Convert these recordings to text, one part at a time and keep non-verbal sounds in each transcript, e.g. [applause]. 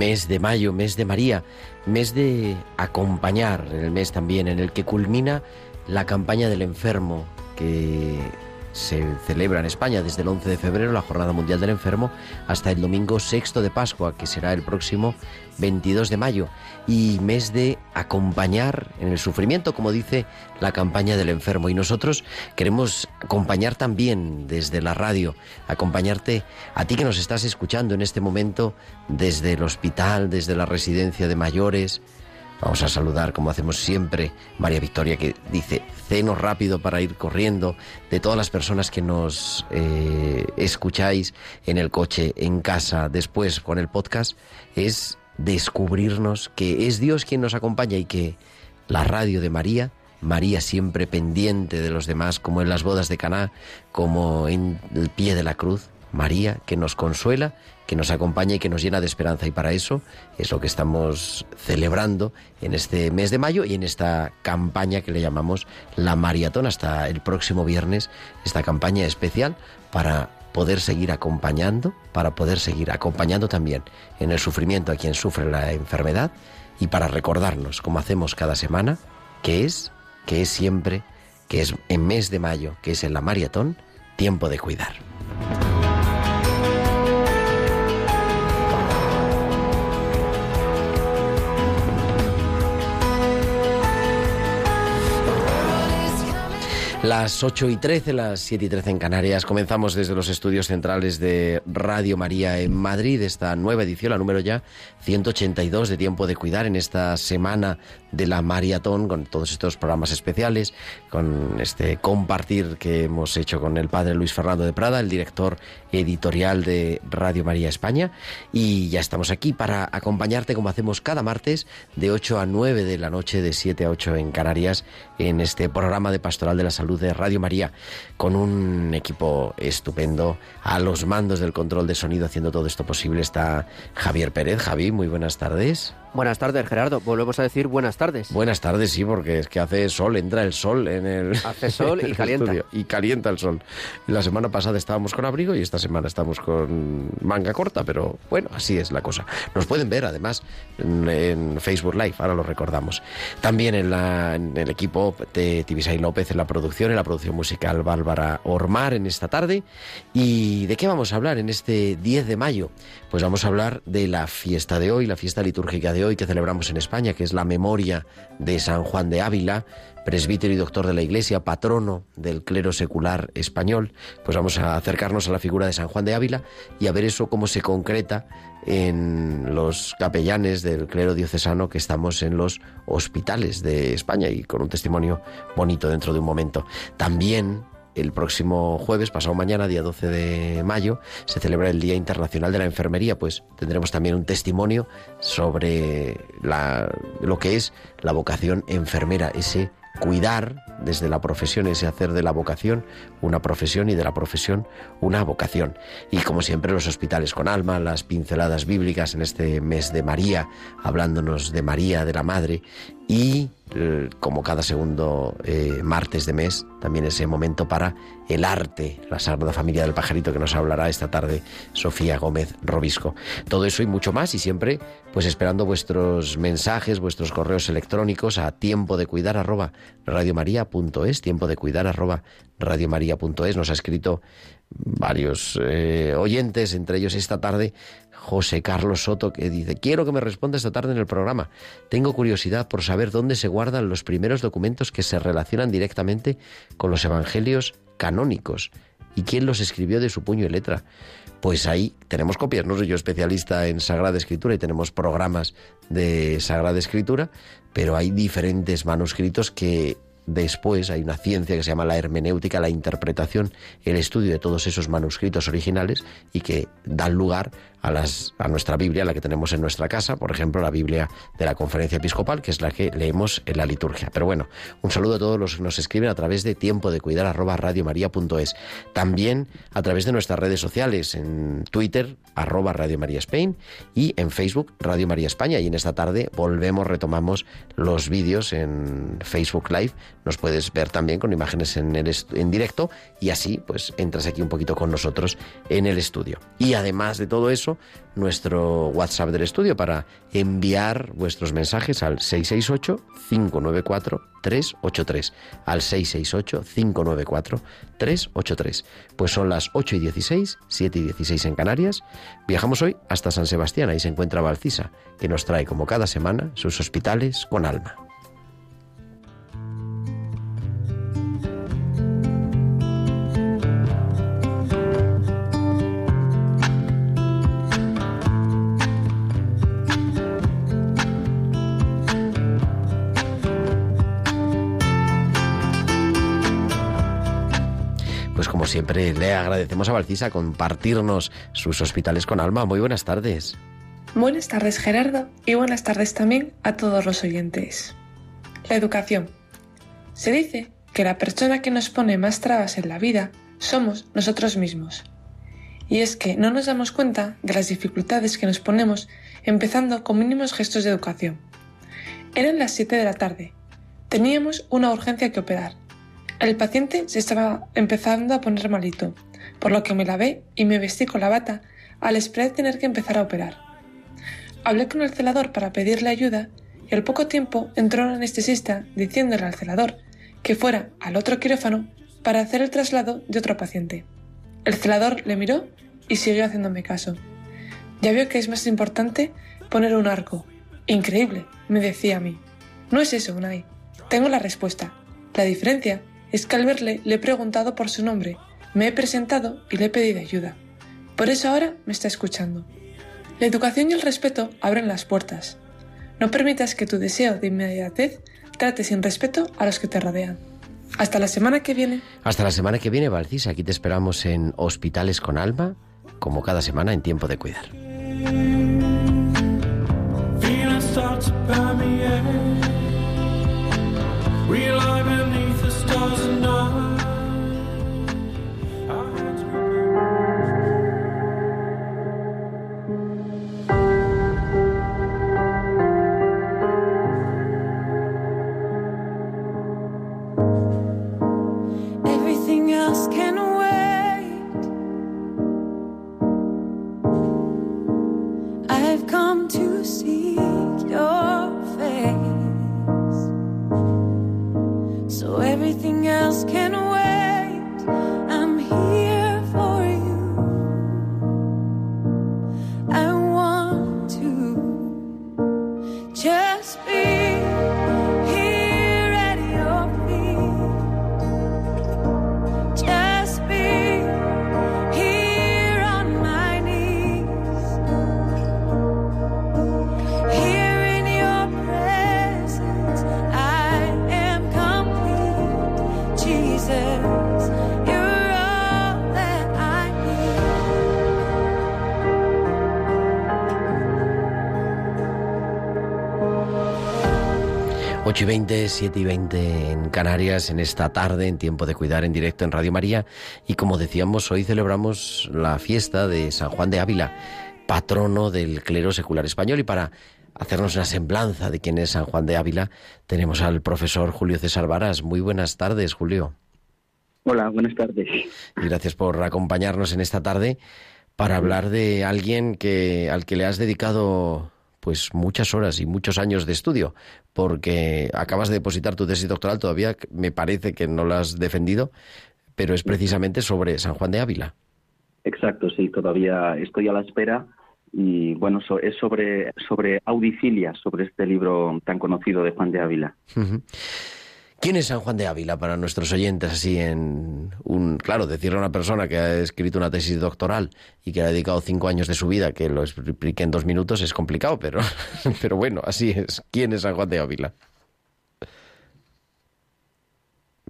Mes de mayo, mes de María, mes de acompañar, el mes también en el que culmina la campaña del enfermo que se celebra en España desde el 11 de febrero, la Jornada Mundial del Enfermo, hasta el domingo sexto de Pascua, que será el próximo 22 de mayo, y mes de acompañar en el sufrimiento, como dice la campaña del enfermo. Y nosotros queremos acompañar también desde la radio, acompañarte a ti que nos estás escuchando en este momento desde el hospital, desde la residencia de mayores, Vamos a saludar, como hacemos siempre, María Victoria, que dice, ceno rápido para ir corriendo, de todas las personas que nos eh, escucháis en el coche, en casa, después con el podcast, es descubrirnos que es Dios quien nos acompaña y que la radio de María, María siempre pendiente de los demás, como en las bodas de Caná, como en el pie de la cruz, María que nos consuela, que nos acompaña y que nos llena de esperanza. Y para eso es lo que estamos celebrando en este mes de mayo y en esta campaña que le llamamos la maratón hasta el próximo viernes, esta campaña especial para poder seguir acompañando, para poder seguir acompañando también en el sufrimiento a quien sufre la enfermedad y para recordarnos, como hacemos cada semana, que es, que es siempre, que es en mes de mayo, que es en la maratón, tiempo de cuidar. Las 8 y 13, las 7 y 13 en Canarias. Comenzamos desde los estudios centrales de Radio María en Madrid, esta nueva edición, la número ya 182 de Tiempo de Cuidar, en esta semana de la maratón, con todos estos programas especiales, con este compartir que hemos hecho con el padre Luis Fernando de Prada, el director editorial de Radio María España. Y ya estamos aquí para acompañarte, como hacemos cada martes, de 8 a 9 de la noche, de 7 a 8 en Canarias, en este programa de Pastoral de la Salud de Radio María, con un equipo estupendo. A los mandos del control de sonido haciendo todo esto posible está Javier Pérez. Javi, muy buenas tardes. Buenas tardes, Gerardo. Volvemos a decir buenas tardes. Buenas tardes, sí, porque es que hace sol, entra el sol en el. [laughs] Hace sol y [laughs] calienta. Estudio, y calienta el sol. La semana pasada estábamos con abrigo y esta semana estamos con manga corta, pero bueno, así es la cosa. Nos pueden ver, además, en, en Facebook Live, ahora lo recordamos. También en, la, en el equipo de Tibisay López en la producción, en la producción musical Bárbara Ormar en esta tarde. ¿Y de qué vamos a hablar en este 10 de mayo? Pues vamos a hablar de la fiesta de hoy, la fiesta litúrgica de hoy que celebramos en España, que es la memoria de San Juan de Ávila, presbítero y doctor de la Iglesia, patrono del clero secular español. Pues vamos a acercarnos a la figura de San Juan de Ávila y a ver eso cómo se concreta en los capellanes del clero diocesano que estamos en los hospitales de España y con un testimonio bonito dentro de un momento. También el próximo jueves, pasado mañana, día 12 de mayo, se celebra el Día Internacional de la Enfermería, pues tendremos también un testimonio sobre lo que es la vocación enfermera, ese cuidar desde la profesión, ese hacer de la vocación una profesión y de la profesión una vocación. Y como siempre los hospitales con alma, las pinceladas bíblicas en este mes de María, hablándonos de María, de la Madre, y eh, como cada segundo eh, martes de mes, también ese momento para el arte, la Sagrada Familia del Pajarito que nos hablará esta tarde Sofía Gómez Robisco. Todo eso y mucho más y siempre pues esperando vuestros mensajes, vuestros correos electrónicos a tiempo de cuidar arroba radiomaria.es, tiempo de cuidar arroba radiomaria.es. Nos ha escrito varios eh, oyentes, entre ellos esta tarde José Carlos Soto, que dice, quiero que me responda esta tarde en el programa. Tengo curiosidad por saber dónde se guardan los primeros documentos que se relacionan directamente con los evangelios canónicos y quién los escribió de su puño y letra. Pues ahí tenemos copias, no soy yo especialista en Sagrada Escritura y tenemos programas de Sagrada Escritura, pero hay diferentes manuscritos que Después hay una ciencia que se llama la hermenéutica, la interpretación, el estudio de todos esos manuscritos originales y que dan lugar a, las, a nuestra Biblia, la que tenemos en nuestra casa, por ejemplo, la Biblia de la Conferencia Episcopal, que es la que leemos en la liturgia. Pero bueno, un saludo a todos los que nos escriben a través de tiempo de cuidar. También a través de nuestras redes sociales, en Twitter, arroba Radio María Spain, y en Facebook, Radio María España. Y en esta tarde volvemos, retomamos los vídeos en Facebook Live. Nos puedes ver también con imágenes en, el en directo y así pues entras aquí un poquito con nosotros en el estudio. Y además de todo eso, nuestro WhatsApp del estudio para enviar vuestros mensajes al 668-594-383. Al 668-594-383. Pues son las 8 y 16, 7 y 16 en Canarias. Viajamos hoy hasta San Sebastián, ahí se encuentra Valcisa, que nos trae como cada semana sus hospitales con alma. Siempre le agradecemos a Valcisa compartirnos sus hospitales con alma. Muy buenas tardes. Buenas tardes Gerardo y buenas tardes también a todos los oyentes. La educación. Se dice que la persona que nos pone más trabas en la vida somos nosotros mismos. Y es que no nos damos cuenta de las dificultades que nos ponemos empezando con mínimos gestos de educación. Eran las 7 de la tarde. Teníamos una urgencia que operar el paciente se estaba empezando a poner malito, por lo que me lavé y me vestí con la bata al esperar tener que empezar a operar. Hablé con el celador para pedirle ayuda y al poco tiempo entró el anestesista diciéndole al celador que fuera al otro quirófano para hacer el traslado de otro paciente. El celador le miró y siguió haciéndome caso. Ya veo que es más importante poner un arco. Increíble, me decía a mí. No es eso, Unai. Tengo la respuesta. La diferencia es que al verle le he preguntado por su nombre, me he presentado y le he pedido ayuda. Por eso ahora me está escuchando. La educación y el respeto abren las puertas. No permitas que tu deseo de inmediatez trate sin respeto a los que te rodean. Hasta la semana que viene. Hasta la semana que viene, Valcis. Aquí te esperamos en Hospitales con Alma, como cada semana en Tiempo de Cuidar. 7 y 20 en Canarias en esta tarde, en tiempo de cuidar en directo en Radio María. Y como decíamos, hoy celebramos la fiesta de San Juan de Ávila, patrono del clero secular español. Y para hacernos una semblanza de quién es San Juan de Ávila, tenemos al profesor Julio César Varas. Muy buenas tardes, Julio. Hola, buenas tardes. Y gracias por acompañarnos en esta tarde para hablar de alguien que al que le has dedicado pues muchas horas y muchos años de estudio, porque acabas de depositar tu tesis doctoral, todavía me parece que no la has defendido, pero es precisamente sobre San Juan de Ávila. Exacto, sí, todavía estoy a la espera y bueno, es sobre, sobre Audicilia, sobre este libro tan conocido de Juan de Ávila. ¿Quién es San Juan de Ávila para nuestros oyentes? Así en un, claro, decirle a una persona que ha escrito una tesis doctoral y que ha dedicado cinco años de su vida que lo explique en dos minutos es complicado, pero, [laughs] pero bueno, así es. ¿Quién es San Juan de Ávila?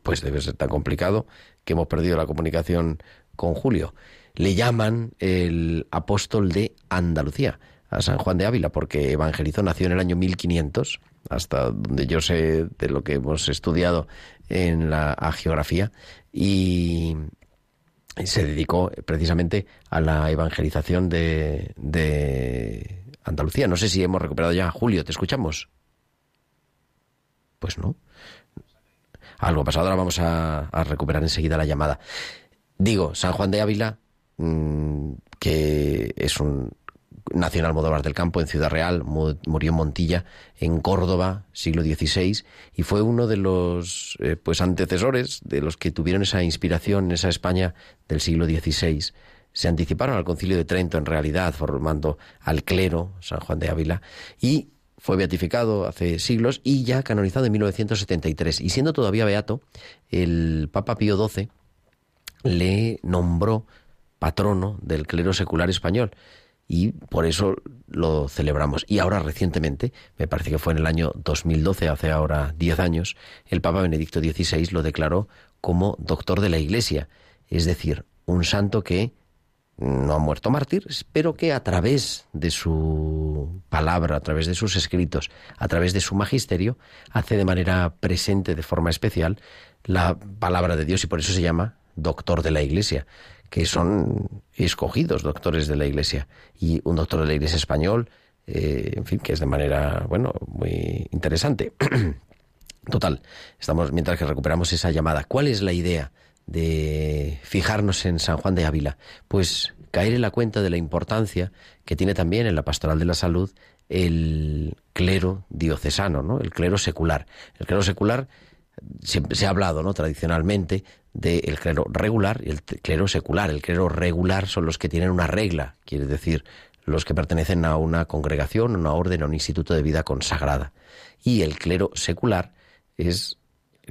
Pues debe ser tan complicado que hemos perdido la comunicación con Julio. Le llaman el apóstol de Andalucía a San Juan de Ávila porque evangelizó, nació en el año 1500 hasta donde yo sé de lo que hemos estudiado en la geografía, y se dedicó precisamente a la evangelización de, de Andalucía. No sé si hemos recuperado ya. Julio, ¿te escuchamos? Pues no. Algo pasado, ahora vamos a, a recuperar enseguida la llamada. Digo, San Juan de Ávila, mm, que es un nació en Almodóvar del Campo, en Ciudad Real, murió en Montilla, en Córdoba, siglo XVI, y fue uno de los eh, pues antecesores de los que tuvieron esa inspiración en esa España del siglo XVI. Se anticiparon al concilio de Trento, en realidad, formando al clero, San Juan de Ávila, y fue beatificado hace siglos y ya canonizado en 1973. Y siendo todavía beato, el Papa Pío XII le nombró patrono del clero secular español y por eso lo celebramos. Y ahora recientemente, me parece que fue en el año 2012, hace ahora 10 años, el Papa Benedicto XVI lo declaró como doctor de la Iglesia, es decir, un santo que no ha muerto mártir, pero que a través de su palabra, a través de sus escritos, a través de su magisterio, hace de manera presente, de forma especial, la palabra de Dios y por eso se llama doctor de la Iglesia que son escogidos doctores de la Iglesia. Y un doctor de la Iglesia español, eh, en fin, que es de manera, bueno, muy interesante. [clears throat] Total, estamos mientras que recuperamos esa llamada. ¿Cuál es la idea de fijarnos en San Juan de Ávila? Pues caer en la cuenta de la importancia que tiene también en la pastoral de la salud el clero diocesano, ¿no? El clero secular. El clero secular se ha hablado, ¿no? Tradicionalmente del clero regular y el clero secular. El clero regular son los que tienen una regla, quiere decir, los que pertenecen a una congregación, una orden, a un instituto de vida consagrada. Y el clero secular es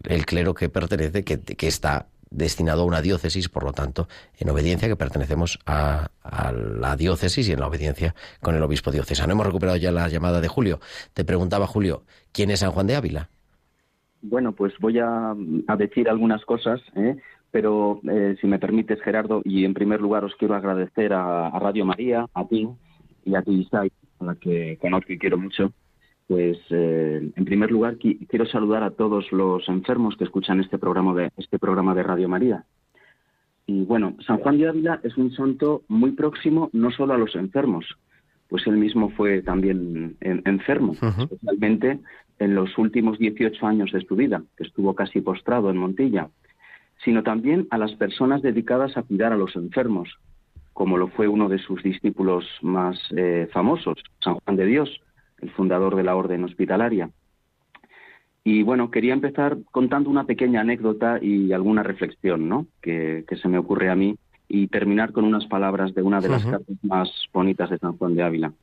el clero que pertenece, que, que está destinado a una diócesis, por lo tanto, en obediencia que pertenecemos a, a, la diócesis y en la obediencia con el obispo diocesano. Hemos recuperado ya la llamada de Julio. Te preguntaba, Julio, ¿quién es San Juan de Ávila? Bueno, pues voy a, decir algunas cosas, ¿eh? pero eh, si me permites, Gerardo, y en primer lugar os quiero agradecer a, Radio María, a ti y a ti, Isai, a la que conozco y quiero mucho. Pues eh, en primer lugar quiero saludar a todos los enfermos que escuchan este programa de este programa de Radio María. Y bueno, San Juan de Ávila es un santo muy próximo no solo a los enfermos, pues él mismo fue también enfermo, especialmente en los últimos 18 años de su vida, que estuvo casi postrado en Montilla, sino también a las personas dedicadas a cuidar a los enfermos, como lo fue uno de sus discípulos más eh, famosos, San Juan de Dios, el fundador de la Orden Hospitalaria. Y bueno, quería empezar contando una pequeña anécdota y alguna reflexión ¿no? que, se me ocurre a mí y terminar con unas palabras de una de las cartas más bonitas de San Juan de Ávila.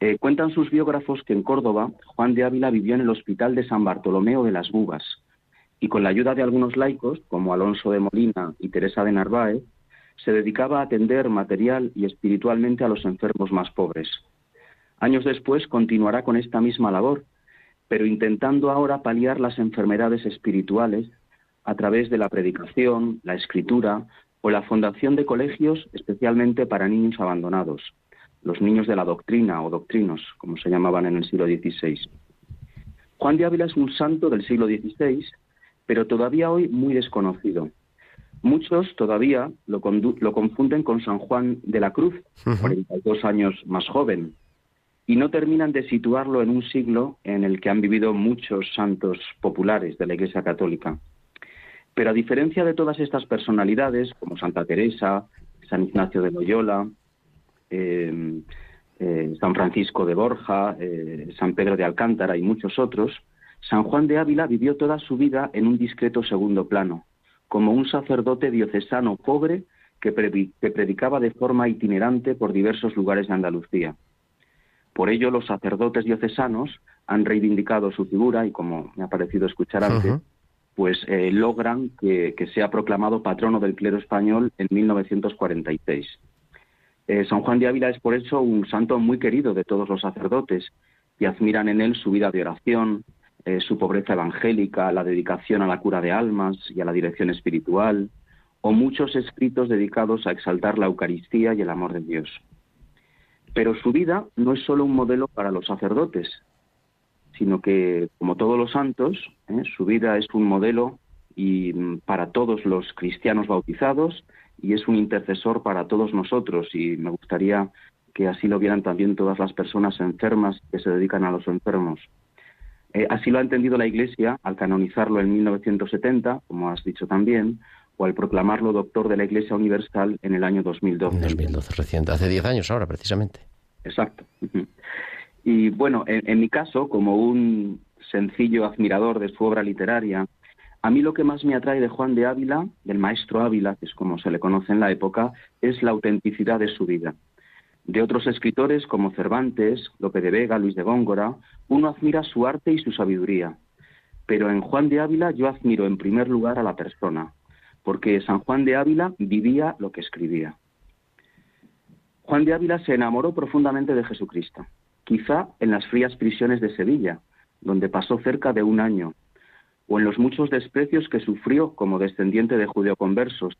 Eh, cuentan sus biógrafos que en Córdoba Juan de Ávila vivió en el hospital de San Bartolomeo de las Bubas y con la ayuda de algunos laicos, como Alonso de Molina y Teresa de Narváez, se dedicaba a atender material y espiritualmente a los enfermos más pobres. Años después continuará con esta misma labor, pero intentando ahora paliar las enfermedades espirituales a través de la predicación, la escritura o la fundación de colegios especialmente para niños abandonados los niños de la doctrina o doctrinos, como se llamaban en el siglo XVI. Juan de Ávila es un santo del siglo XVI, pero todavía hoy muy desconocido. Muchos todavía lo, confunden con San Juan de la Cruz, 42 años más joven. y no terminan de situarlo en un siglo en el que han vivido muchos santos populares de la Iglesia Católica. Pero a diferencia de todas estas personalidades, como Santa Teresa, San Ignacio de Loyola, eh, eh, San Francisco de Borja, eh, San Pedro de Alcántara y muchos otros, San Juan de Ávila vivió toda su vida en un discreto segundo plano, como un sacerdote diocesano pobre que, predicaba de forma itinerante por diversos lugares de Andalucía. Por ello, los sacerdotes diocesanos han reivindicado su figura y, como me ha parecido escuchar antes, pues eh, logran que, sea proclamado patrono del clero español en 1946. Eh, San Juan de Ávila es por eso un santo muy querido de todos los sacerdotes y admiran en él su vida de oración, eh, su pobreza evangélica, la dedicación a la cura de almas y a la dirección espiritual, o muchos escritos dedicados a exaltar la Eucaristía y el amor de Dios. Pero su vida no es solo un modelo para los sacerdotes, sino que, como todos los santos, ¿eh? su vida es un modelo y mm, para todos los cristianos bautizados y es un intercesor para todos nosotros y me gustaría que así lo vieran también todas las personas enfermas que se dedican a los enfermos. Eh, así lo ha entendido la Iglesia al canonizarlo en 1970, como has dicho también, o al proclamarlo doctor de la Iglesia Universal en el año 2012. 2012, reciente, hace 10 años ahora, precisamente. Exacto. Y bueno, en, mi caso, como un sencillo admirador de su obra literaria, a mí lo que más me atrae de Juan de Ávila, del maestro Ávila, que es como se le conoce en la época, es la autenticidad de su vida. De otros escritores como Cervantes, Lope de Vega, Luis de Góngora, uno admira su arte y su sabiduría. Pero en Juan de Ávila yo admiro en primer lugar a la persona, porque San Juan de Ávila vivía lo que escribía. Juan de Ávila se enamoró profundamente de Jesucristo, quizá en las frías prisiones de Sevilla, donde pasó cerca de un año, o en los muchos desprecios que sufrió como descendiente de judeoconversos,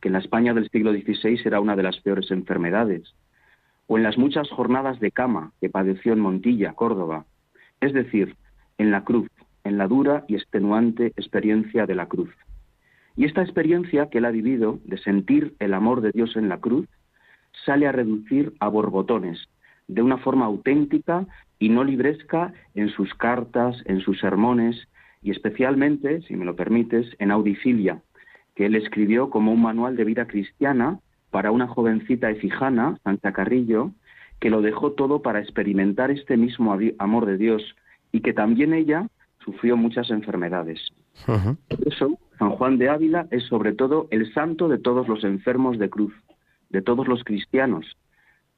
que en la España del siglo XVI era una de las peores enfermedades, o en las muchas jornadas de cama que padeció en Montilla, Córdoba, es decir, en la cruz, en la dura y extenuante experiencia de la cruz. Y esta experiencia que él ha vivido de sentir el amor de Dios en la cruz sale a reducir a borbotones, de una forma auténtica y no libresca en sus cartas, en sus sermones y especialmente, si me lo permites, en Audicilia, que él escribió como un manual de vida cristiana para una jovencita efijana, Santa Carrillo, que lo dejó todo para experimentar este mismo amor de Dios y que también ella sufrió muchas enfermedades. Por eso, San Juan de Ávila es sobre todo el santo de todos los enfermos de cruz, de todos los cristianos,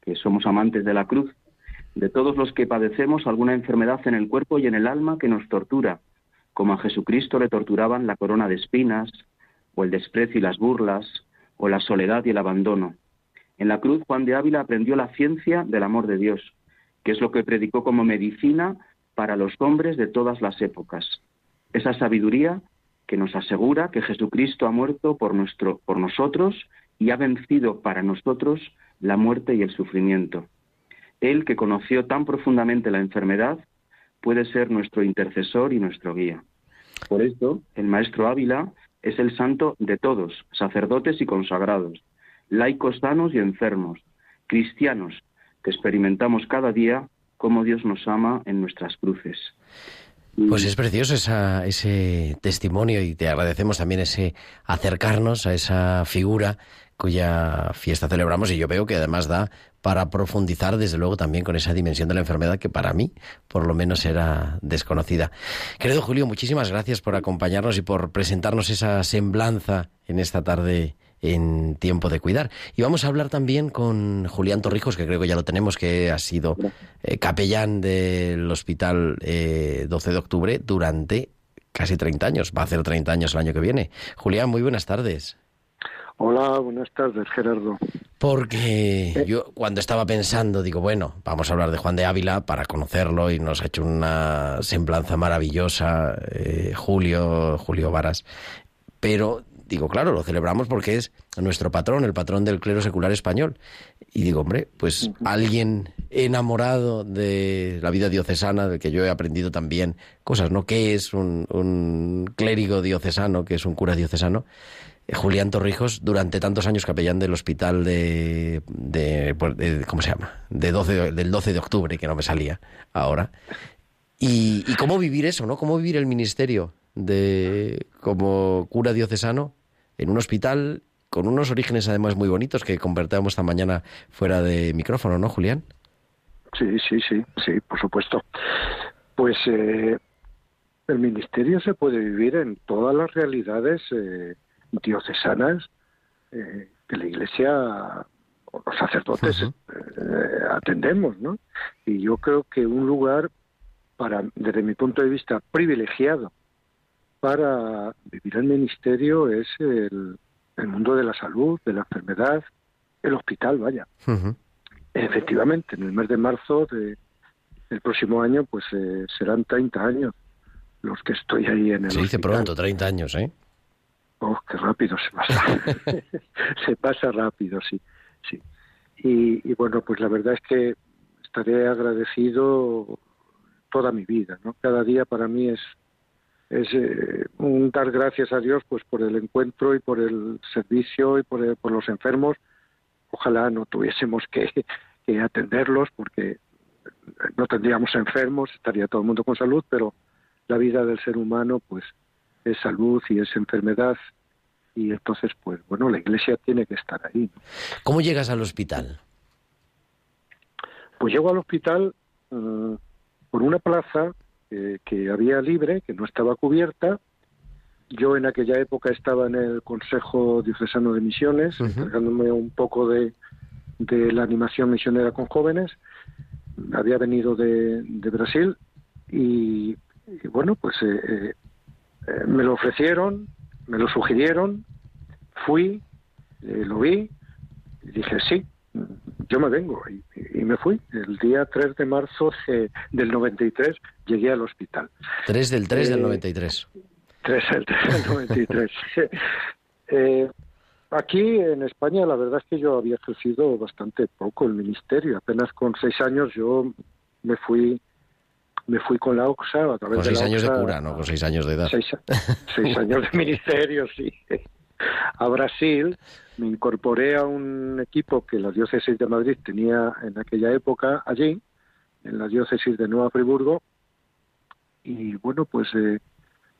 que somos amantes de la cruz, de todos los que padecemos alguna enfermedad en el cuerpo y en el alma que nos tortura, como a Jesucristo le torturaban la corona de espinas, o el desprecio y las burlas, o la soledad y el abandono. En la cruz Juan de Ávila aprendió la ciencia del amor de Dios, que es lo que predicó como medicina para los hombres de todas las épocas. Esa sabiduría que nos asegura que Jesucristo ha muerto por, nosotros y ha vencido para nosotros la muerte y el sufrimiento. Él, que conoció tan profundamente la enfermedad, puede ser nuestro intercesor y nuestro guía. Por esto, el maestro Ávila es el santo de todos, sacerdotes y consagrados, laicos sanos y enfermos, cristianos, que experimentamos cada día cómo Dios nos ama en nuestras cruces. Pues es precioso ese testimonio y te agradecemos también ese acercarnos a esa figura cuya fiesta celebramos y yo veo que además da para profundizar desde luego también con esa dimensión de la enfermedad que para mí por lo menos era desconocida. Querido Julio, muchísimas gracias por acompañarnos y por presentarnos esa semblanza en esta tarde en Tiempo de Cuidar. Y vamos a hablar también con Julián Torrijos, que creo que ya lo tenemos, que ha sido eh, capellán del Hospital 12 eh, de Octubre durante casi 30 años. Va a hacer 30 años el año que viene. Julián, muy buenas tardes. Hola, buenas tardes, Gerardo. Porque eh. yo cuando estaba pensando, digo, bueno, vamos a hablar de Juan de Ávila para conocerlo y nos ha hecho una semblanza maravillosa Julio, Julio Varas. Pero digo, claro, lo celebramos porque es nuestro patrón, el patrón del clero secular español. Y digo, hombre, pues alguien enamorado de la vida diocesana, del que yo he aprendido también cosas, ¿no? ¿Qué es un, clérigo diocesano? ¿Qué es un cura diocesano? Eh, Julián Torrijos, durante tantos años capellán del hospital de, de, pues, ¿cómo se llama? De 12 de- del 12 de octubre, que no me salía ahora. Y, y cómo vivir eso, ¿no? Cómo vivir el ministerio de como cura diocesano en un hospital con unos orígenes además muy bonitos que convertíamos esta mañana fuera de micrófono, ¿no, Julián? Sí, sí, sí, sí, por supuesto. Pues eh, el ministerio se puede vivir en todas las realidades eh, diocesanas eh, que la Iglesia o los sacerdotes eh, atendemos, ¿no? Y yo creo que un lugar para, desde mi punto de vista, privilegiado para vivir el ministerio es el, el mundo de la salud, de la enfermedad, el hospital, vaya. Efectivamente, en el mes de marzo de, del próximo año, pues eh, serán 30 años los que estoy ahí en el Se dice pronto, 30 años, ¿eh? Oh, qué rápido se pasa. [laughs] [laughs] se pasa rápido, sí, sí. Y, y bueno, pues la verdad es que estaré agradecido toda mi vida, ¿no? Cada día para mí es es eh, un dar gracias a Dios pues por el encuentro y por el servicio y por, el- por los enfermos. Ojalá no tuviésemos que, [laughs] que atenderlos porque no tendríamos enfermos, estaría todo el mundo con salud, pero la vida del ser humano pues es salud y es enfermedad y entonces pues bueno la iglesia tiene que estar ahí ¿no? ¿Cómo llegas al hospital? pues llego al hospital eh, por una plaza eh, que había libre que no estaba cubierta yo en aquella época estaba en el Consejo Diocesano de Misiones Ujú. encargándome un poco de, de la animación misionera con jóvenes había venido de, de Brasil y, y bueno pues eh, eh, me lo ofrecieron me lo sugirieron fui eh, lo vi y dije sí yo me vengo y, y me fui. El día 3 de marzo de- del 93 llegué al hospital. 3 del 3 del Eh, 93. 3 el 3 del 93 [laughs] Eh, aquí en España la verdad es que yo había ejercido bastante poco el ministerio. Apenas con seis años yo me fui me fui con la OXA a través Con de la 6 años de cura, no con 6 años de edad. seis, seis años de [laughs] ministerio, sí. A Brasil me incorporé a un equipo que la diócesis de Madrid tenía en aquella época allí, en la diócesis de Nueva Friburgo. Y bueno, pues eh,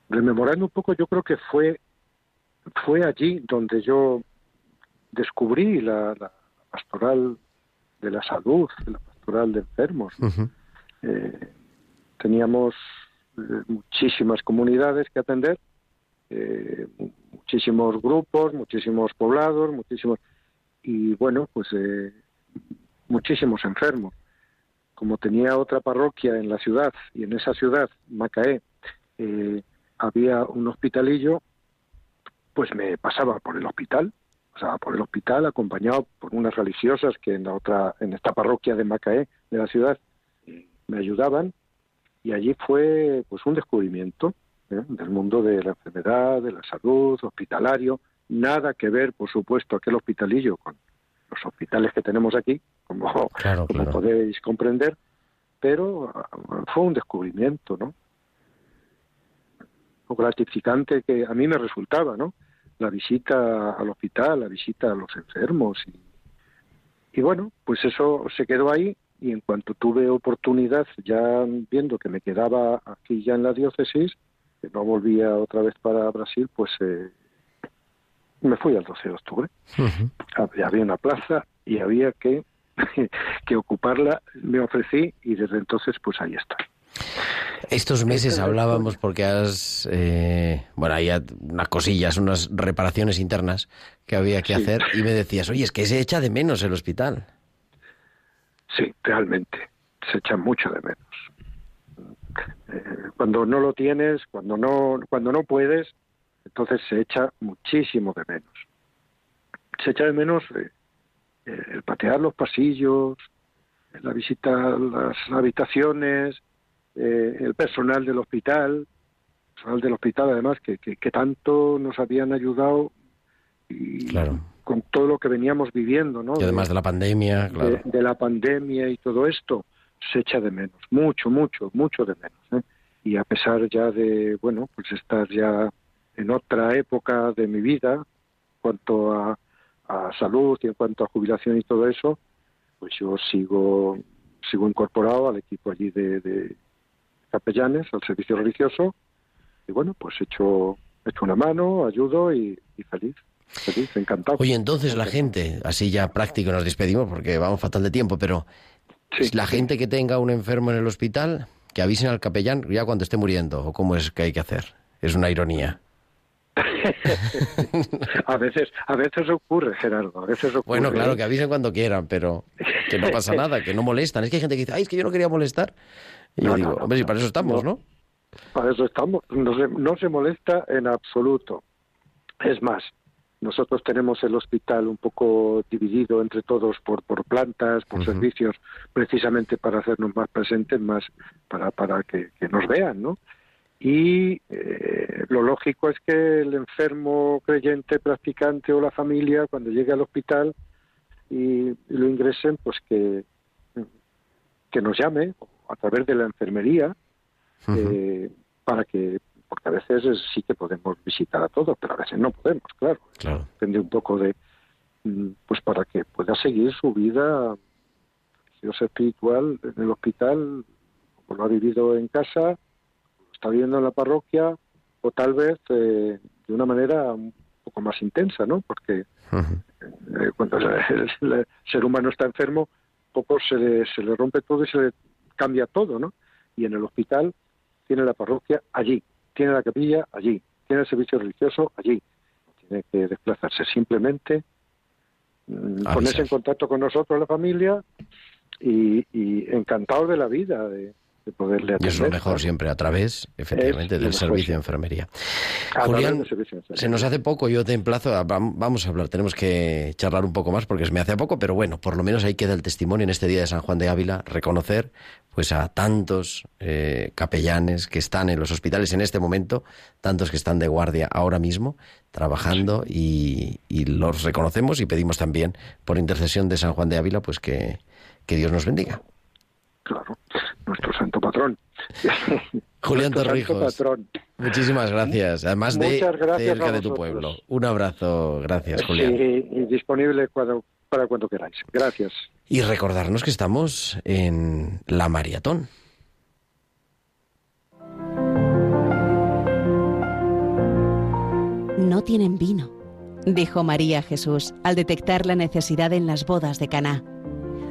rememorando un poco, yo creo que fue, fue allí donde yo descubrí la, la pastoral de la salud, la pastoral de enfermos. Ujú. Eh, teníamos eh, muchísimas comunidades que atender, eh, mu- muchísimos grupos, muchísimos poblados, muchísimos y bueno, pues eh, muchísimos enfermos. Como tenía otra parroquia en la ciudad y en esa ciudad, Macaé, eh, había un hospitalillo, pues me pasaba por el hospital, pasaba por el hospital acompañado por unas religiosas que en la otra, en esta parroquia de Macaé de la ciudad me ayudaban y allí fue pues un descubrimiento ¿eh? del mundo de la enfermedad, de la salud, hospitalario, nada que ver, por supuesto, aquel hospitalillo con los hospitales que tenemos aquí, como, Claro, [laughs] como claro. podéis comprender, pero ah, fue un descubrimiento, ¿no? Lo gratificante que a mí me resultaba, ¿no? La visita al hospital, la visita a los enfermos y, y bueno, pues eso se quedó ahí y en cuanto tuve oportunidad, ya viendo que me quedaba aquí ya en la diócesis, que no volvía otra vez para Brasil, pues eh, me fui al 12 de octubre. Había, había una plaza y había que, [laughs] que ocuparla, me ofrecí y desde entonces pues ahí estoy. Estos meses hablábamos porque has... eh, bueno, hay unas cosillas, unas reparaciones internas que había que Sí. hacer y me decías, oye, es que se echa de menos el hospital. Sí, realmente, se echa mucho de menos. Eh, cuando no lo tienes, cuando no, cuando no puedes, entonces se echa muchísimo de menos. Se echa de menos eh, eh, el patear los pasillos, la visita a las habitaciones, el personal del hospital, personal del hospital además que, que, que tanto nos habían ayudado y Claro. Con todo lo que veníamos viviendo, ¿no? Y además de la pandemia, de, claro. de la pandemia y todo esto se echa de menos, mucho, mucho, mucho de menos. ¿eh? Y a pesar ya de, bueno, pues estar ya en otra época de mi vida, cuanto a, a salud y en cuanto a jubilación y todo eso, pues yo sigo sigo incorporado al equipo allí de, de capellanes, al servicio religioso, y bueno, pues he hecho, he hecho una mano, ayudo y, y feliz. Feliz, encantado. Oye, entonces la gente, así ya práctico nos despedimos porque vamos fatal de tiempo, pero Sí. la gente que tenga un enfermo en el hospital, que avisen al capellán ya cuando esté muriendo, o cómo es que hay que hacer. Es una ironía. [laughs] a veces, a veces ocurre, Gerardo, a veces ocurre. Bueno, claro, ¿eh? que avisen cuando quieran, pero que no pasa [laughs] nada, que no molestan. Es que hay gente que dice, ay, es que yo no quería molestar. Y yo digo, no, no, hombre, si para eso estamos, ¿no? Para eso estamos. No se, no se molesta en absoluto. Es más, nosotros tenemos el hospital un poco dividido entre todos por, por plantas, por servicios, precisamente para hacernos más presentes, más para, para que, que nos vean, ¿no? Y eh, lo lógico es que el enfermo creyente, practicante o la familia, cuando llegue al hospital y, y lo ingresen, pues que, que nos llame a través de la enfermería eh, para que, porque a veces es- sí que podemos visitar a todos, pero a veces no podemos, claro. Claro. Depende un poco de, mm, pues para que pueda seguir su vida religiosa espiritual en el hospital, como lo ha vivido en casa, lo está viviendo en la parroquia, o tal vez eh, de una manera un poco más intensa, ¿no? Porque eh, cuando [laughs] el, el ser humano está enfermo, poco se le, se le rompe todo y se le cambia todo, ¿no? Y en el hospital tiene la parroquia allí, tiene la capilla allí, tiene el servicio religioso allí. Tiene que desplazarse simplemente, mm, Avisar. ponerse en contacto con nosotros, la familia, y, y encantado de la vida de, de poderle Y es lo mejor siempre a través, efectivamente, Es del servicio de enfermería. A Julián, del servicio de enfermería. Se nos hace poco, yo te emplazo, a- vamos a hablar, tenemos que charlar un poco más porque se me hace poco, pero bueno, por lo menos ahí queda el testimonio en este día de San Juan de Ávila, reconocer pues a tantos eh, capellanes que están en los hospitales en este momento, tantos que están de guardia ahora mismo, trabajando y, y los reconocemos y pedimos también por intercesión de San Juan de Ávila pues que, que Dios nos bendiga. Claro, nuestro santo patrón. [laughs] Julián Torrijos. patrón. Muchísimas gracias, además de gracias cerca a de tu pueblo. Un abrazo, gracias Julián. Sí, y disponible cuando, para cuando queráis. Gracias. Y recordarnos que estamos en la maratón. No tienen vino, dijo María a Jesús al detectar la necesidad en las bodas de Caná.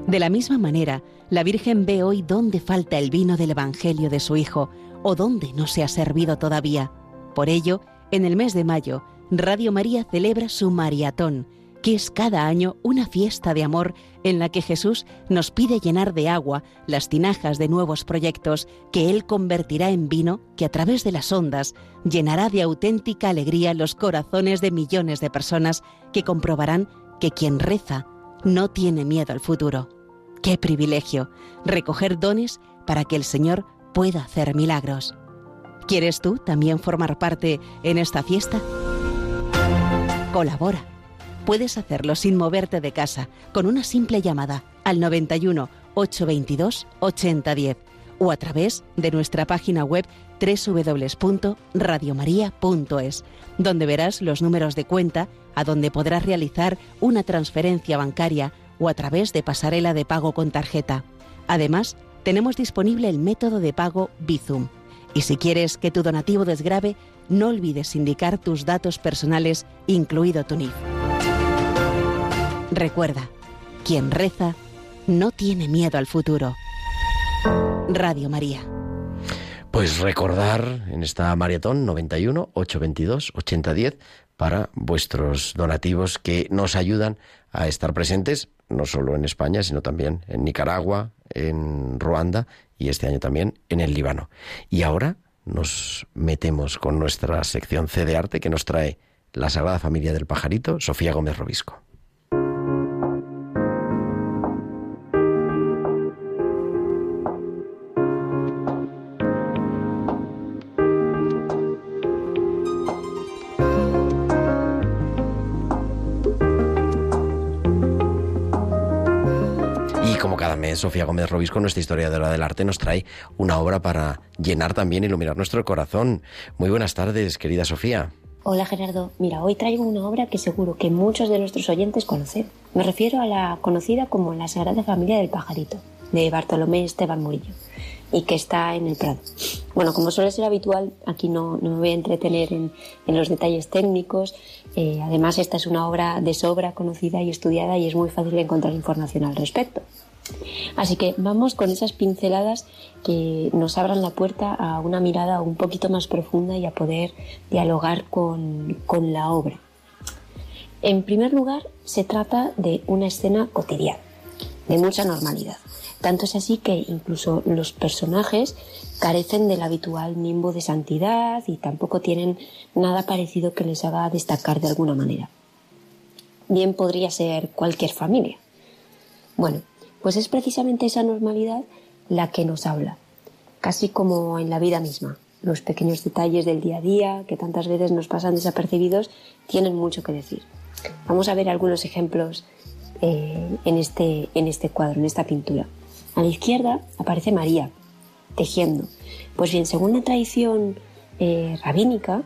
De la misma manera, la Virgen ve hoy dónde falta el vino del Evangelio de su Hijo o dónde no se ha servido todavía. Por ello, en el mes de mayo, Radio María celebra su Mariatón, que es cada año una fiesta de amor en la que Jesús nos pide llenar de agua las tinajas de nuevos proyectos que Él convertirá en vino que a través de las ondas llenará de auténtica alegría los corazones de millones de personas que comprobarán que quien reza no tiene miedo al futuro. ¡Qué privilegio! Recoger dones para que el Señor pueda hacer milagros. ¿Quieres tú también formar parte en esta fiesta? Colabora. Puedes hacerlo sin moverte de casa con una simple llamada al 91 822 8010 o a través de nuestra página web www.radiomaria.es, donde verás los números de cuenta a donde podrás realizar una transferencia bancaria o a través de pasarela de pago con tarjeta. Además, tenemos disponible el método de pago Bizum. Y si quieres que tu donativo desgrabe, no olvides indicar tus datos personales, incluido tu NIF. Recuerda, quien reza no tiene miedo al futuro. Radio María. Pues recordar en esta maratón 91 822 8010 para vuestros donativos que nos ayudan a estar presentes no solo en España, sino también en Nicaragua, en Ruanda y este año también en el Líbano. Y ahora nos metemos con nuestra sección C de arte que nos trae la Sagrada Familia del Pajarito, Sofía Gómez Robisco. Sofía Gómez Robisco, nuestra historiadora del arte, nos trae una obra para llenar también, iluminar nuestro corazón. Muy buenas tardes, querida Sofía. Hola Gerardo, mira, hoy traigo una obra que seguro que muchos de nuestros oyentes conocen. Me refiero a la conocida como La Sagrada Familia del Pajarito, de Bartolomé Esteban Murillo, y que está en el Prado. Bueno, como suele ser habitual, aquí no, no me voy a entretener en, en los detalles técnicos. Eh, además, esta es una obra de sobra conocida y estudiada y es muy fácil encontrar información al respecto. Así que vamos con esas pinceladas que nos abran la puerta a una mirada un poquito más profunda y a poder dialogar con, con la obra. En primer lugar, se trata de una escena cotidiana, de mucha normalidad. Tanto es así que incluso los personajes carecen del habitual nimbo de santidad y tampoco tienen nada parecido que les haga destacar de alguna manera. Bien podría ser cualquier familia. Bueno, pues es precisamente esa normalidad la que nos habla, casi como en la vida misma. Los pequeños detalles del día a día, que tantas veces nos pasan desapercibidos, tienen mucho que decir. Vamos a ver algunos ejemplos eh, en, este, en este cuadro, en esta pintura. A la izquierda aparece María, tejiendo. Pues bien, según la tradición eh, rabínica,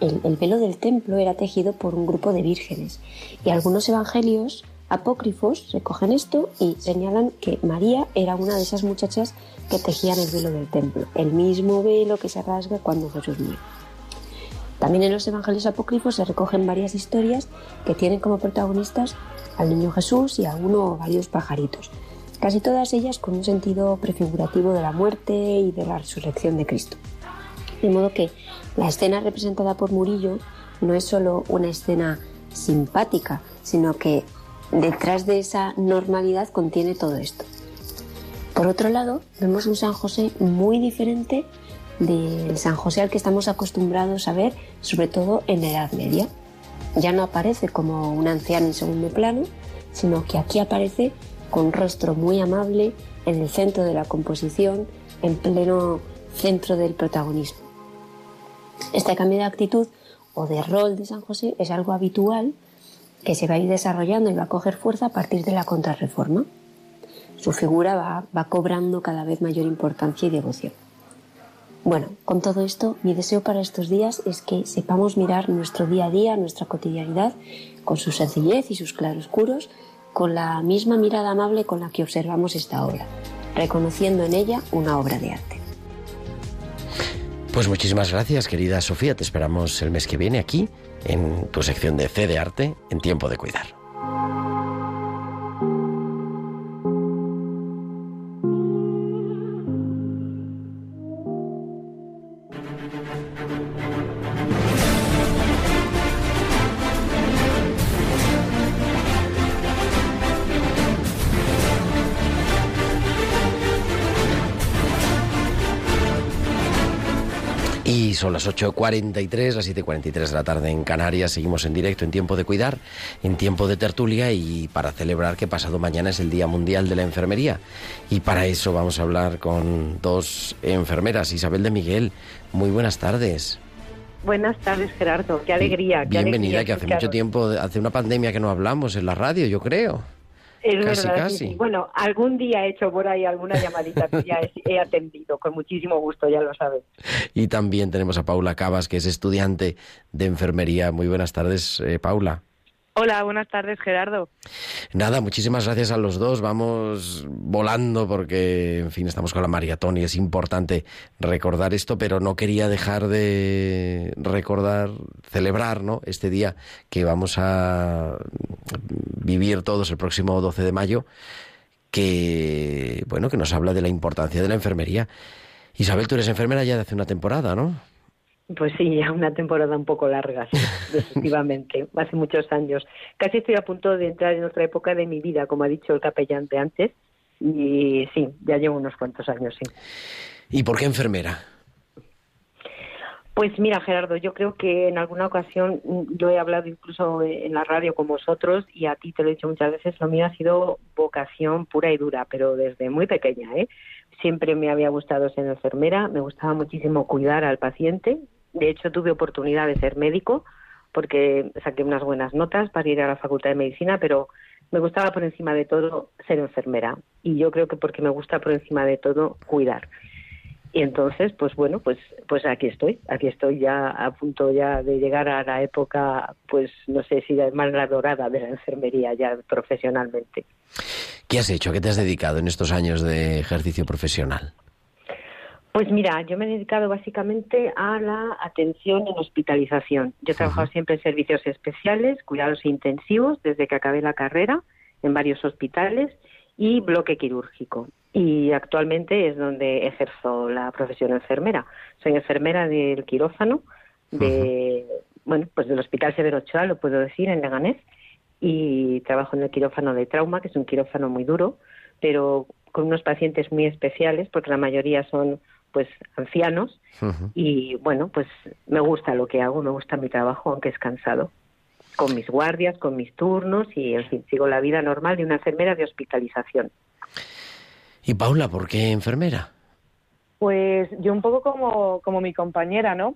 el, el, velo del templo era tejido por un grupo de vírgenes y algunos evangelios apócrifos recogen esto y señalan que María era una de esas muchachas que tejían el velo del templo, el mismo velo que se rasga cuando Jesús muere. También en los evangelios apócrifos se recogen varias historias que tienen como protagonistas al niño Jesús y a uno o varios pajaritos, casi todas ellas con un sentido prefigurativo de la muerte y de la resurrección de Cristo. De modo que la escena representada por Murillo no es solo una escena simpática, sino que detrás de esa normalidad contiene todo esto. Por otro lado, vemos un San José muy diferente del San José al que estamos acostumbrados a ver, sobre todo en la Edad Media. Ya no aparece como un anciano en segundo plano, sino que aquí aparece con rostro muy amable en el centro de la composición, en pleno centro del protagonismo. Este cambio de actitud o de rol de San José es algo habitual que se va a ir desarrollando y va a coger fuerza a partir de la contrarreforma. Su figura va, va cobrando cada vez mayor importancia y devoción. Bueno, con todo esto, mi deseo para estos días es que sepamos mirar nuestro día a día, nuestra cotidianidad, con su sencillez y sus claroscuros, con la misma mirada amable con la que observamos esta obra, reconociendo en ella una obra de arte. Pues muchísimas gracias, querida Sofía. Te esperamos el mes que viene aquí en tu sección de C de Arte en Tiempo de Cuidar. Las 8.43, las 7.43 de la tarde en Canarias. Seguimos en directo en Tiempo de Cuidar, en Tiempo de Tertulia y para celebrar que pasado mañana es el Día Mundial de la Enfermería. Y para eso vamos a hablar con dos enfermeras. Isabel de Miguel, muy buenas tardes. Buenas tardes, Gerardo. Qué alegría. Qué Bienvenida, que hace mucho tiempo, hace una pandemia que no hablamos en la radio, yo creo. Es casi, verdad, casi. Bueno, algún día he hecho por ahí alguna llamadita que ya he, atendido, con muchísimo gusto, ya lo sabes. Y también tenemos a Paula Cabas, que es estudiante de enfermería. Muy buenas tardes, eh, Paula. Hola, buenas tardes, Gerardo. Nada, muchísimas gracias a los dos. Vamos volando porque, en fin, estamos con la maratón y es importante recordar esto, pero no quería dejar de recordar, celebrar, ¿no? Este día que vamos a vivir todos el próximo 12 de mayo, que, bueno, que nos habla de la importancia de la enfermería. Isabel, tú eres enfermera ya de hace una temporada, ¿no? Pues sí, [laughs] ya una temporada un poco larga, sí, [laughs] efectivamente, hace muchos años. Casi estoy a punto de entrar en otra época de mi vida, como ha dicho el capellán de antes, y sí, ya llevo unos cuantos años, sí. ¿Y por qué enfermera? Pues mira, Gerardo, yo creo que en alguna ocasión yo he hablado incluso en la radio con vosotros y a ti te lo he dicho muchas veces, lo mío ha sido vocación pura y dura, pero desde muy pequeña, ¿eh? Siempre me había gustado ser enfermera, me gustaba muchísimo cuidar al paciente. De hecho, tuve oportunidad de ser médico porque saqué unas buenas notas para ir a la Facultad de Medicina, pero me gustaba por encima de todo ser enfermera. Y yo creo que porque me gusta por encima de todo cuidar. Y entonces, pues bueno, pues, pues aquí estoy, aquí estoy ya a punto ya de llegar a la época, pues no sé si más la dorada de la enfermería ya profesionalmente. ¿Qué has hecho? ¿Qué te has dedicado en estos años de ejercicio profesional? Pues mira, yo me he dedicado básicamente a la atención en hospitalización. Yo he trabajado siempre en servicios especiales, cuidados intensivos, desde que acabé la carrera, en varios hospitales y bloque quirúrgico y actualmente es donde ejerzo la profesión enfermera. Soy enfermera del quirófano de bueno, pues del Hospital Severo Ochoa, lo puedo decir, en Leganés, y trabajo en el quirófano de trauma, que es un quirófano muy duro, pero con unos pacientes muy especiales, porque la mayoría son pues ancianos, y bueno, pues me gusta lo que hago, me gusta mi trabajo, aunque es cansado con mis guardias, con mis turnos y, en fin, sigo la vida normal de una enfermera de hospitalización. ¿Y Paula, por qué enfermera? Pues yo un poco como, como mi compañera, ¿no?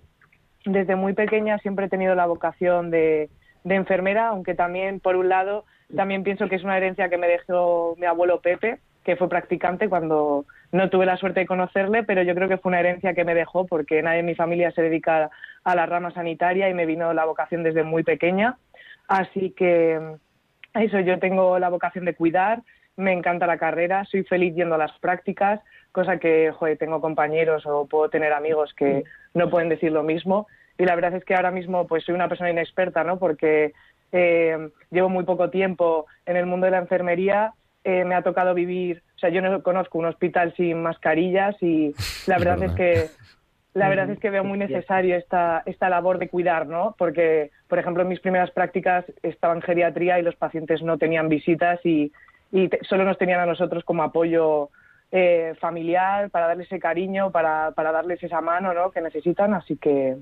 Desde muy pequeña siempre he tenido la vocación de, de enfermera, aunque también, por un lado, también pienso que es una herencia que me dejó mi abuelo Pepe, que fue practicante cuando no tuve la suerte de conocerle, pero yo creo que fue una herencia que me dejó porque nadie en mi familia se dedica a la rama sanitaria y me vino la vocación desde muy pequeña. Así que eso, yo tengo la vocación de cuidar, me encanta la carrera, soy feliz yendo a las prácticas, cosa que, tengo compañeros o puedo tener amigos que no pueden decir lo mismo. Y la verdad es que ahora mismo pues soy una persona inexperta, ¿no? Porque eh, llevo muy poco tiempo en el mundo de la enfermería, eh, me ha tocado vivir, o sea, yo no conozco un hospital sin mascarillas y la verdad es que la verdad es que veo muy necesario esta, esta labor de cuidar, ¿no? Porque, por ejemplo, en mis primeras prácticas estaba en geriatría y los pacientes no tenían visitas y, y solo nos tenían a nosotros como apoyo eh, familiar para darles ese cariño, para, para darles esa mano ¿no? que necesitan. Así que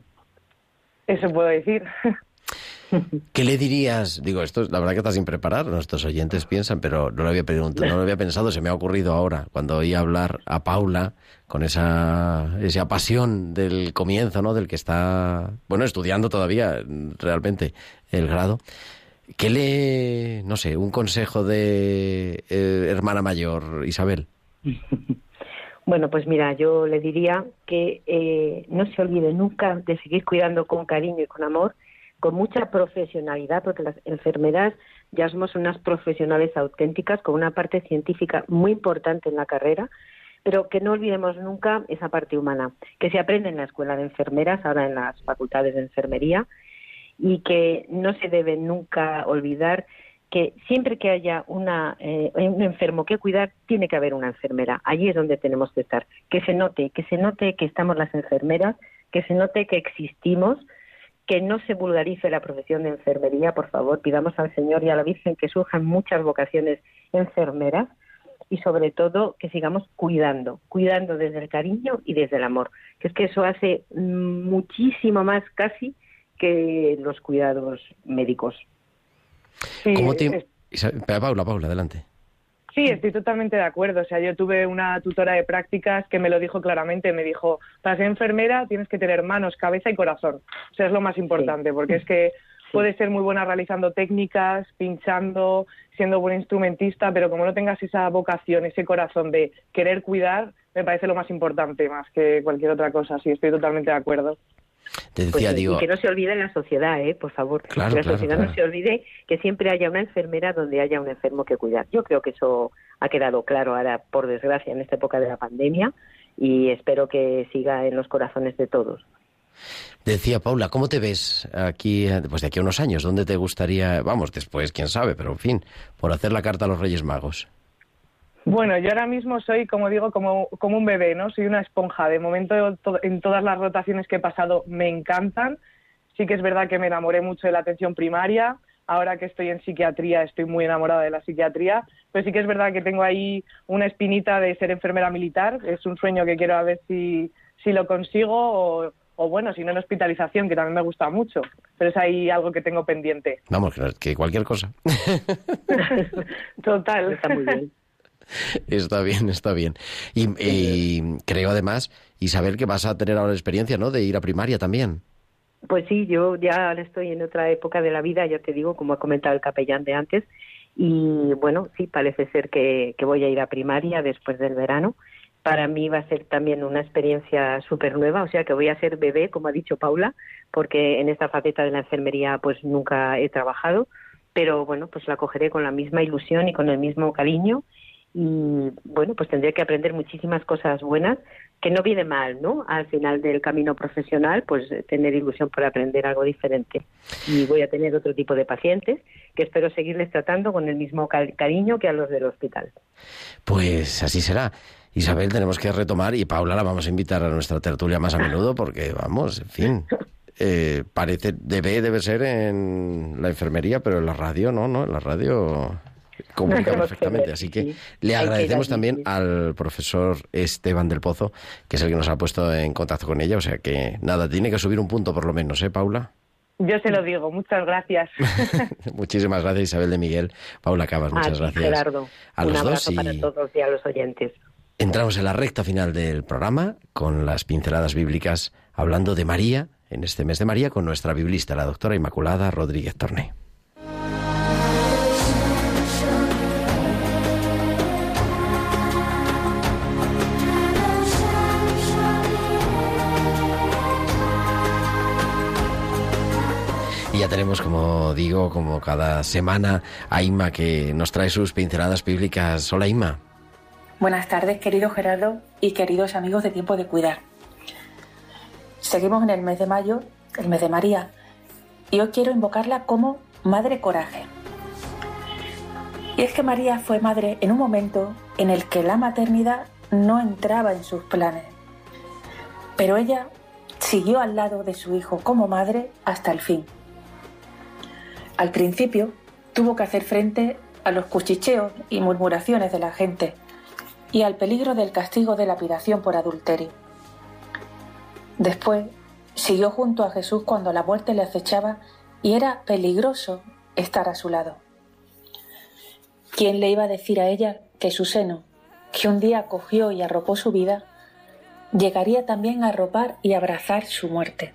eso puedo decir. [laughs] ¿Qué le dirías? Digo, esto la verdad que está sin preparar, nuestros oyentes piensan, pero no lo había preguntado, no lo había pensado, se me ha ocurrido ahora, cuando oí hablar a Paula con esa, esa pasión del comienzo, ¿no? Del que está, bueno, estudiando todavía realmente el grado. ¿Qué le, no sé, un consejo de eh, hermana mayor, Isabel? [laughs] Bueno, pues mira, yo le diría que eh, no se olvide nunca de seguir cuidando con cariño y con amor, con mucha profesionalidad, porque las enfermeras ya somos unas profesionales auténticas, con una parte científica muy importante en la carrera, pero que no olvidemos nunca esa parte humana, que se aprende en la escuela de enfermeras, ahora en las facultades de enfermería, y que no se debe nunca olvidar que siempre que haya una, eh, un enfermo que cuidar, tiene que haber una enfermera. Allí es donde tenemos que estar. Que se note, que se note que estamos las enfermeras, que se note que existimos, que no se vulgarice la profesión de enfermería, por favor. Pidamos al Señor y a la Virgen que surjan muchas vocaciones enfermeras y sobre todo que sigamos cuidando, cuidando desde el cariño y desde el amor, que es que eso hace muchísimo más casi que los cuidados médicos. ¿Cómo te... Paula, Paula, adelante. Sí, estoy totalmente de acuerdo. O sea, yo tuve una tutora de prácticas que me lo dijo claramente. Me dijo, para ser enfermera tienes que tener manos, cabeza y corazón. O sea, es lo más importante, porque es que puedes ser muy buena realizando técnicas, pinchando, siendo buen instrumentista, pero como no tengas esa vocación, ese corazón de querer cuidar, me parece lo más importante, más que cualquier otra cosa. Sí, estoy totalmente de acuerdo. Te decía, pues, digo... Y que no se olvide la sociedad, ¿eh? por favor. que la sociedad no se olvide que siempre haya una enfermera donde haya un enfermo que cuidar. Yo creo que eso ha quedado claro ahora, por desgracia, en esta época de la pandemia y espero que siga en los corazones de todos. Decía Paula, ¿cómo te ves aquí, pues de aquí a unos años? ¿Dónde te gustaría, vamos, después, quién sabe, pero en fin, por hacer la carta a los Reyes Magos? Bueno, yo ahora mismo soy, como digo, como, como un bebé, ¿no? Soy una esponja. De momento, en todas las rotaciones que he pasado me encantan. Sí que es verdad que me enamoré mucho de la atención primaria. Ahora que estoy en psiquiatría, estoy muy enamorada de la psiquiatría. Pero sí que es verdad que tengo ahí una espinita de ser enfermera militar. Es un sueño que quiero a ver si, si lo consigo o, o bueno, si no en hospitalización, que también me gusta mucho, pero es ahí algo que tengo pendiente. Vamos, que cualquier cosa. [laughs] [laughs] Total. Está muy bien. [laughs] Está bien, está bien. Y, creo además, Isabel, que vas a tener ahora la experiencia, ¿no? De ir a primaria también. Pues sí, yo ya estoy en otra época de la vida, ya te digo, como ha comentado el capellán de antes, y bueno, sí, parece ser que, que voy a ir a primaria después del verano para mí va a ser también una experiencia súper nueva, o sea que voy a ser bebé, como ha dicho Paula, porque en esta faceta de la enfermería pues nunca he trabajado, pero bueno, pues la cogeré con la misma ilusión y con el mismo cariño y bueno, pues tendría que aprender muchísimas cosas buenas, que no viene mal, ¿no? Al final del camino profesional, pues tener ilusión por aprender algo diferente. Y voy a tener otro tipo de pacientes que espero seguirles tratando con el mismo cariño que a los del hospital. Pues así será. Isabel, tenemos que retomar y Paula la vamos a invitar a nuestra tertulia más a menudo porque, vamos, en fin, [laughs] eh, parece, debe, debe ser en la enfermería, pero en la radio no, ¿no? En la radio comunica perfectamente. Así que le agradecemos también al profesor Esteban del Pozo, que es el que nos ha puesto en contacto con ella. O sea que nada, tiene que subir un punto por lo menos, ¿eh, Paula? Yo se lo digo, muchas gracias. [laughs] [laughs] Muchísimas gracias, Isabel de Miguel. Paula Cabas, muchas gracias. Gerardo. A un abrazo para todos y a los oyentes. Entramos en la recta final del programa con las pinceladas bíblicas hablando de María, en este mes de María, con nuestra biblista, la doctora Inmaculada Rodríguez Torné. Y ya tenemos, como digo, como cada semana, a Ima que nos trae sus pinceladas bíblicas. Hola Ima. Buenas tardes, querido Gerardo y queridos amigos de Tiempo de Cuidar. Seguimos en el mes de mayo, el mes de María, y hoy quiero invocarla como Madre Coraje. Y es que María fue madre en un momento en el que la maternidad no entraba en sus planes, pero ella siguió al lado de su hijo como madre hasta el fin. Al principio tuvo que hacer frente a los cuchicheos y murmuraciones de la gente, y al peligro del castigo de lapidación por adulterio. Después siguió junto a Jesús cuando la muerte le acechaba y era peligroso estar a su lado. ¿Quién le iba a decir a ella que su seno, que un día acogió y arropó su vida, llegaría también a arropar y abrazar su muerte?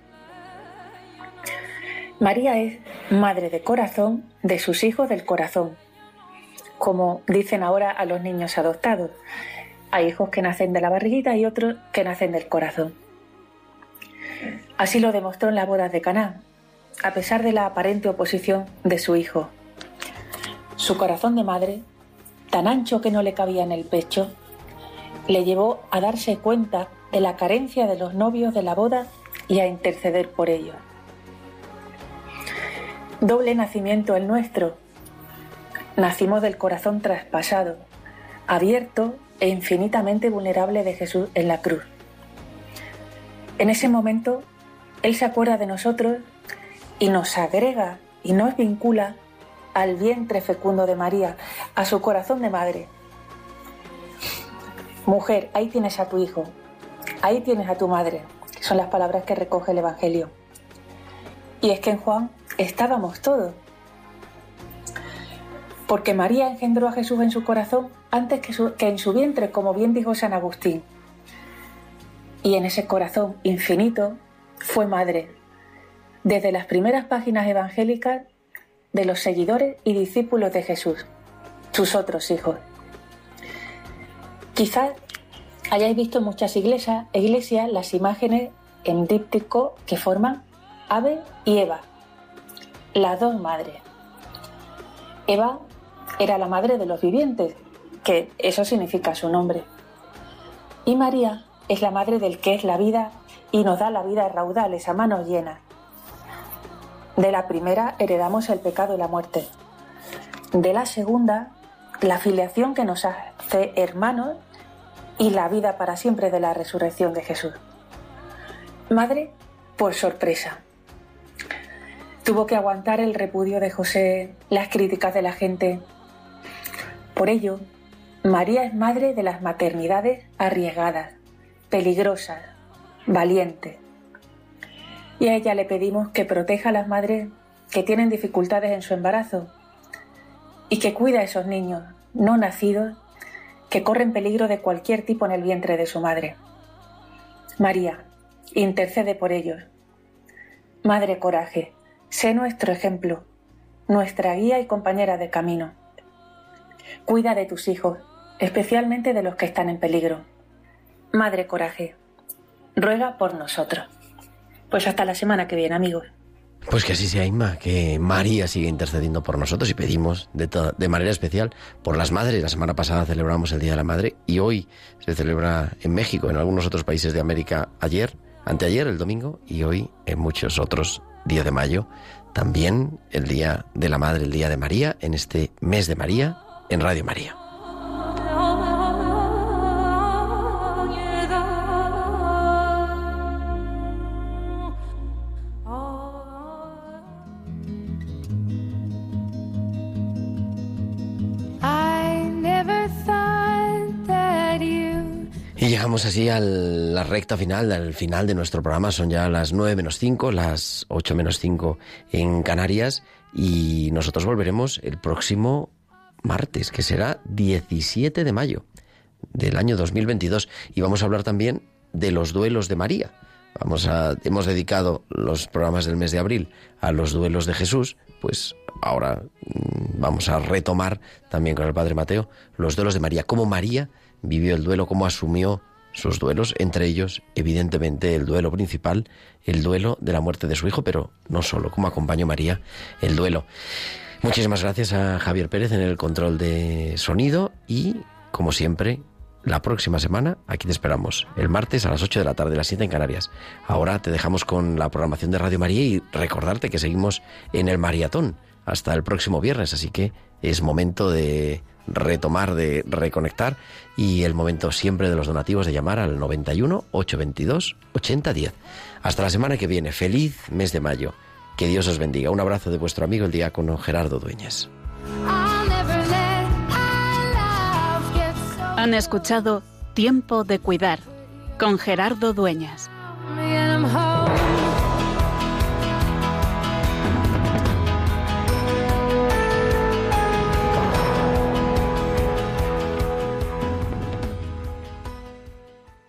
María es madre de corazón de sus hijos del corazón, como dicen ahora a los niños adoptados. Hay hijos que nacen de la barriguita y otros que nacen del corazón. Así lo demostró en la boda de Caná, a pesar de la aparente oposición de su hijo. Su corazón de madre, tan ancho que no le cabía en el pecho, le llevó a darse cuenta de la carencia de los novios de la boda y a interceder por ellos. Doble nacimiento el nuestro, nacimos del corazón traspasado, abierto e infinitamente vulnerable de Jesús en la cruz. En ese momento, Él se acuerda de nosotros y nos agrega y nos vincula al vientre fecundo de María, a su corazón de madre. Mujer, ahí tienes a tu hijo, ahí tienes a tu madre, son las palabras que recoge el Evangelio. Y es que en Juan estábamos todos, porque María engendró a Jesús en su corazón antes que, en su vientre, como bien dijo San Agustín. Y en ese corazón infinito fue madre, desde las primeras páginas evangélicas de los seguidores y discípulos de Jesús, sus otros hijos. Quizás hayáis visto en muchas iglesias, iglesias las imágenes en díptico que forman Ave y Eva, las dos madres. Eva era la madre de los vivientes, que eso significa su nombre. Y María es la madre del que es la vida y nos da la vida raudales, a manos llenas. De la primera heredamos el pecado y la muerte. De la segunda, la filiación que nos hace hermanos y la vida para siempre de la resurrección de Jesús. Madre, por sorpresa. Tuvo que aguantar el repudio de José, las críticas de la gente, por ello, María es madre de las maternidades arriesgadas, peligrosas, valientes. Y a ella le pedimos que proteja a las madres que tienen dificultades en su embarazo y que cuida a esos niños no nacidos que corren peligro de cualquier tipo en el vientre de su madre. María, intercede por ellos. Madre Coraje, sé nuestro ejemplo, nuestra guía y compañera de camino. Cuida de tus hijos, especialmente de los que están en peligro. Madre Coraje, ruega por nosotros. Pues hasta la semana que viene, amigos. Pues que así sea, Inma, que María sigue intercediendo por nosotros y pedimos de, de manera especial por las madres. La semana pasada celebramos el Día de la Madre y hoy se celebra en México, en algunos otros países de América ayer, anteayer, el domingo, y hoy en muchos otros, día de mayo, también el Día de la Madre, el Día de María, en este mes de María, en Radio María. Así a la recta final, al final de nuestro programa. Son ya las 9 menos 5, las 8 menos 5 en Canarias. Y nosotros volveremos el próximo martes, que será 17 de mayo del año 2022. Y vamos a hablar también de los duelos de María. Vamos a, hemos dedicado los programas del mes de abril a los duelos de Jesús, pues ahora mm, vamos a retomar también con el Padre Mateo los duelos de María, cómo María vivió el duelo, cómo asumió sus duelos, entre ellos, evidentemente, el duelo principal, el duelo de la muerte de su hijo, pero no solo, cómo acompañó María el duelo. Muchísimas gracias a Javier Pérez en el control de sonido y, como siempre, la próxima semana aquí te esperamos, el martes a las 8 de la tarde, las 7 en Canarias. Ahora te dejamos con la programación de Radio María y recordarte que seguimos en el maratón hasta el próximo viernes, así que es momento de retomar, de reconectar y el momento siempre de los donativos de llamar al 91 822 8010. Hasta la semana que viene. Feliz mes de mayo. Que Dios os bendiga. Un abrazo de vuestro amigo el diácono Gerardo Dueñas. Han escuchado Tiempo de Cuidar con Gerardo Dueñas.